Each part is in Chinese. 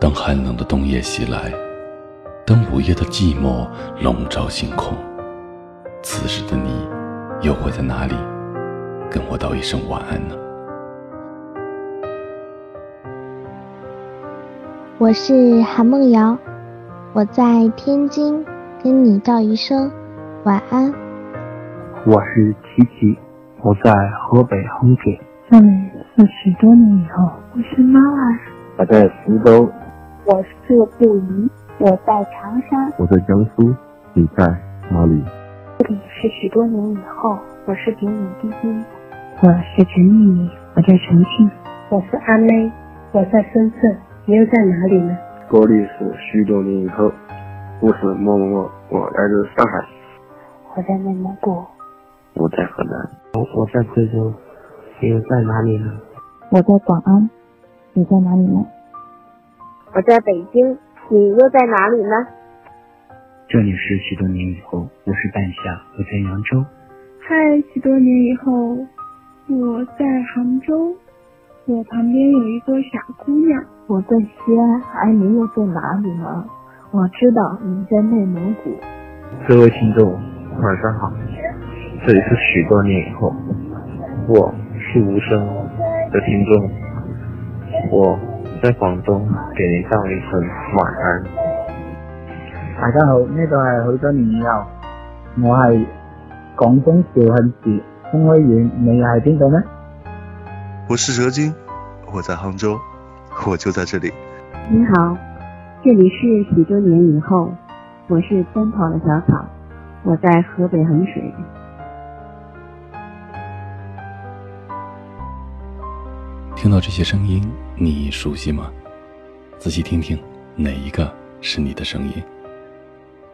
当寒冷的冬夜袭来，当午夜的寂寞笼罩星空，此时的你又会在哪里跟我道一声晚安呢？我是韩梦瑶，我在天津跟你道一声晚安。我是琪琪，我在河北衡水。这里是许多年以后，我是妈妈，我在福州。我是布宜，我在长沙。我在江苏，你在哪里？这里是许多年以后，我是点点滴滴。我是陈丽丽，我在重庆。我是阿妹，我在深圳。你又在哪里呢？这里是许多年以后，我是某某某，我来自上海。我在内蒙古。我在河南。我在贵州。你又在哪里呢？我在广安。你在哪里呢？我在北京，你又在哪里呢？这里是许多年以后，我是半夏，我在扬州。嗨，许多年以后，我在杭州，我旁边有一个小姑娘。我在西安，而你又在哪里呢？我知道你在内蒙古。各位听众，晚上好，这里是许多年以后，我是无声的听众，我。在广东给你道一声晚安。大家好，呢度系许多年以后，我系广东肇庆市丰威县，你又系边度呢？我是蛇精，我在杭州，我就在这里。你好，这里是许多年以后，我是奔跑的小草，我在河北衡水。听到这些声音，你熟悉吗？仔细听听，哪一个是你的声音？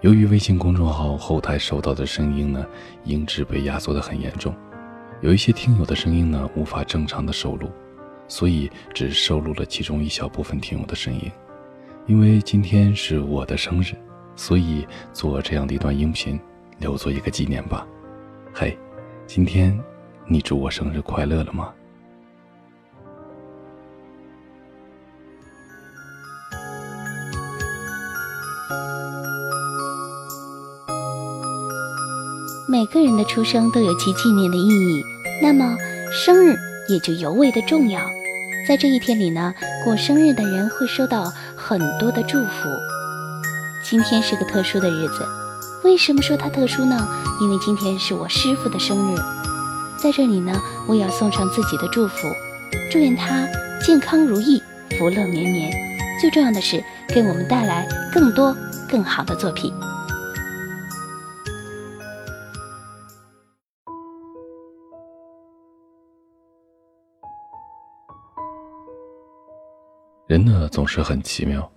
由于微信公众号后台收到的声音呢，音质被压缩的很严重，有一些听友的声音呢无法正常的收录，所以只收录了其中一小部分听友的声音。因为今天是我的生日，所以做这样的一段音频，留作一个纪念吧。嘿，今天你祝我生日快乐了吗？每个人的出生都有其纪念的意义，那么生日也就尤为的重要。在这一天里呢，过生日的人会收到很多的祝福。今天是个特殊的日子，为什么说它特殊呢？因为今天是我师傅的生日，在这里呢，我也要送上自己的祝福，祝愿他健康如意，福乐绵绵。最重要的是，给我们带来更多更好的作品。人呢总是很奇妙，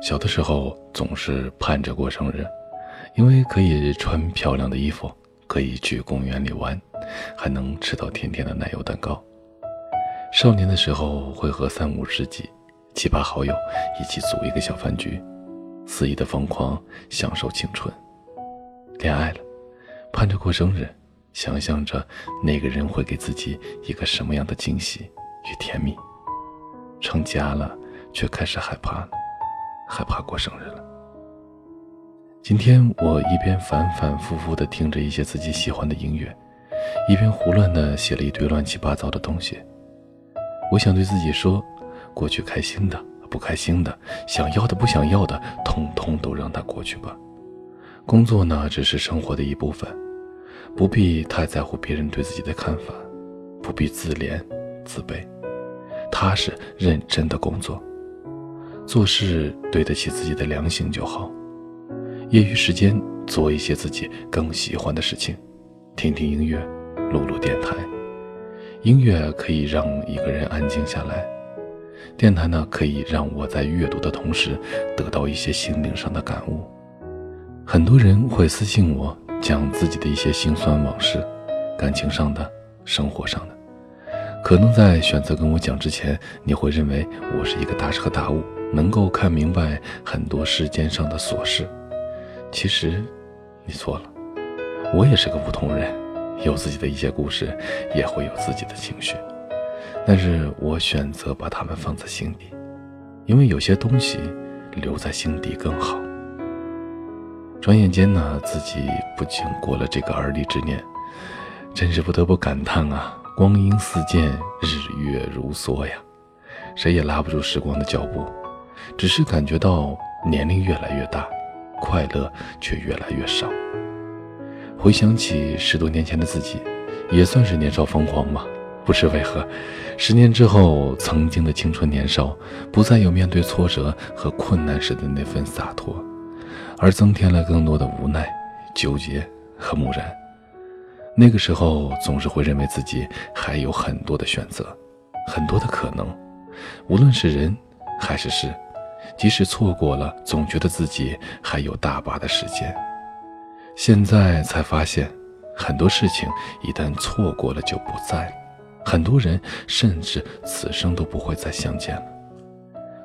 小的时候总是盼着过生日，因为可以穿漂亮的衣服，可以去公园里玩，还能吃到甜甜的奶油蛋糕。少年的时候会和三五知己、七八好友一起组一个小饭局，肆意的疯狂享受青春。恋爱了，盼着过生日，想象着那个人会给自己一个什么样的惊喜与甜蜜。成家了。却开始害怕了，害怕过生日了。今天我一边反反复复地听着一些自己喜欢的音乐，一边胡乱地写了一堆乱七八糟的东西。我想对自己说：过去开心的、不开心的、想要的、不想要的，通通都让它过去吧。工作呢，只是生活的一部分，不必太在乎别人对自己的看法，不必自怜自卑，踏实认真的工作。做事对得起自己的良心就好。业余时间做一些自己更喜欢的事情，听听音乐，录录电台。音乐可以让一个人安静下来，电台呢可以让我在阅读的同时得到一些心灵上的感悟。很多人会私信我，讲自己的一些心酸往事，感情上的，生活上的。可能在选择跟我讲之前，你会认为我是一个大彻大悟。能够看明白很多世间上的琐事，其实你错了。我也是个普通人，有自己的一些故事，也会有自己的情绪，但是我选择把他们放在心底。因为有些东西留在心底更好。转眼间呢，自己不仅过了这个而立之年，真是不得不感叹啊，光阴似箭，日月如梭呀，谁也拉不住时光的脚步，只是感觉到年龄越来越大，快乐却越来越少。回想起十多年前的自己，也算是年少疯狂吧。不知为何，十年之后，曾经的青春年少，不再有面对挫折和困难时的那份洒脱，而增添了更多的无奈、纠结和木然。那个时候，总是会认为自己还有很多的选择，很多的可能，无论是人还是事，即使错过了，总觉得自己还有大把的时间。现在才发现，很多事情一旦错过了就不在。很多人甚至此生都不会再相见了。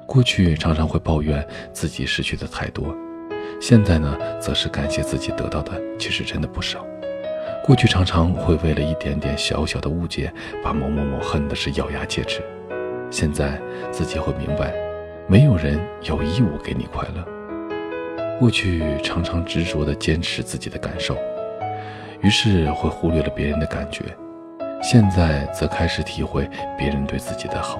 过去常常会抱怨自己失去的太多，现在呢，则是感谢自己得到的其实真的不少。过去常常会为了一点点小小的误解，把某某某恨的是咬牙切齿，现在自己会明白，没有人有义务给你快乐。过去常常执着的坚持自己的感受，于是会忽略了别人的感觉。现在则开始体会别人对自己的好，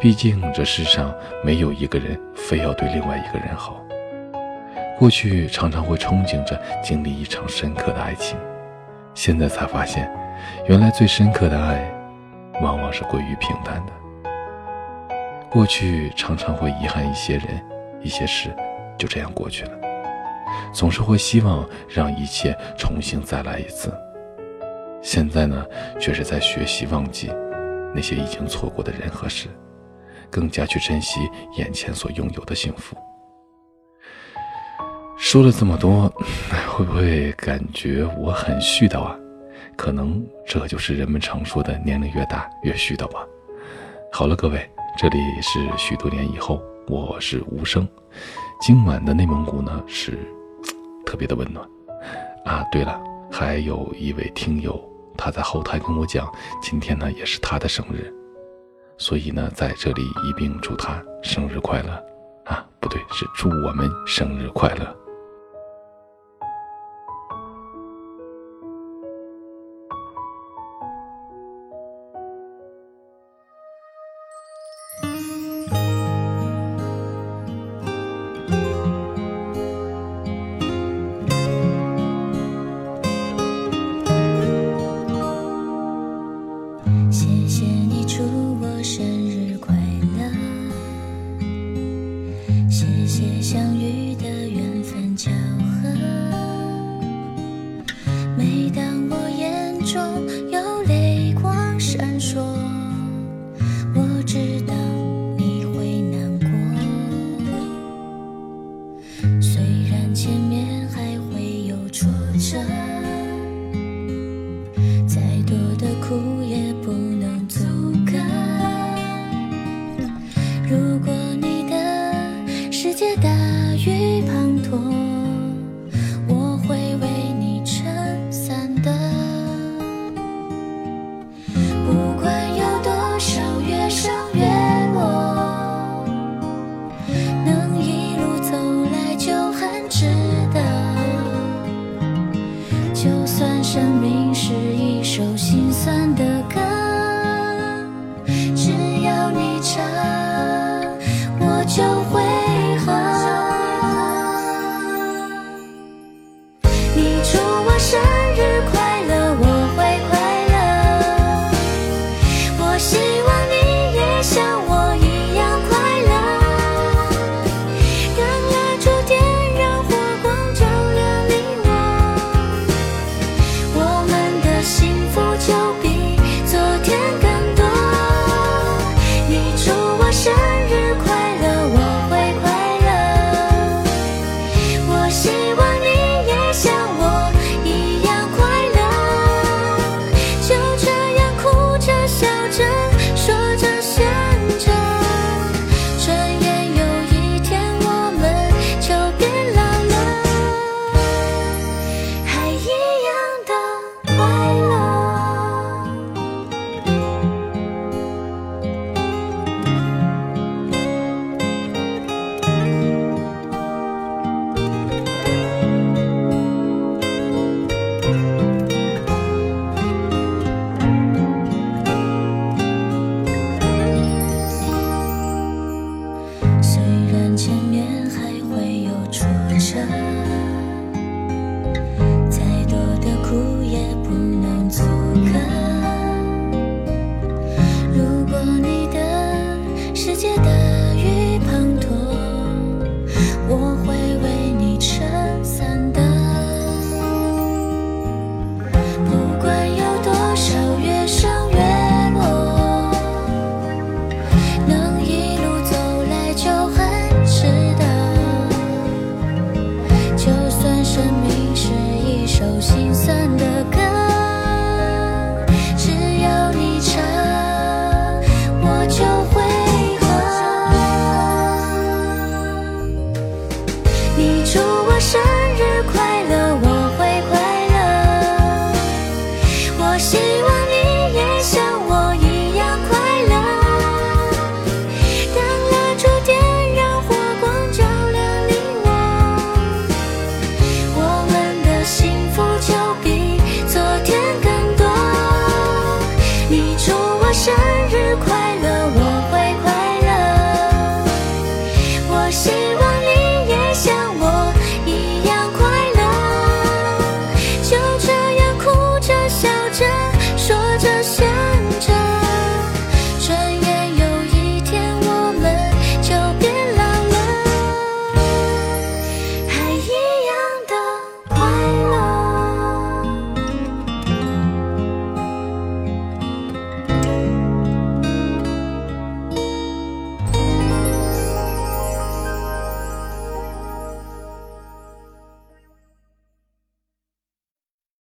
毕竟这世上没有一个人非要对另外一个人好。过去常常会憧憬着经历一场深刻的爱情，现在才发现，原来最深刻的爱，往往是归于平淡的。过去常常会遗憾一些人、一些事，就这样过去了，总是会希望让一切重新再来一次。现在呢，却是在学习忘记那些已经错过的人和事，更加去珍惜眼前所拥有的幸福。说了这么多，会不会感觉我很絮叨啊？可能这就是人们常说的“年龄越大越絮叨”吧。好了，各位，这里是许多年以后，我是无声。今晚的内蒙古呢，是特别的温暖啊。对了，还有一位听友。他在后台跟我讲，今天呢也是他的生日，所以呢在这里一并祝他生日快乐，啊，不对，是祝我们生日快乐。谢谢。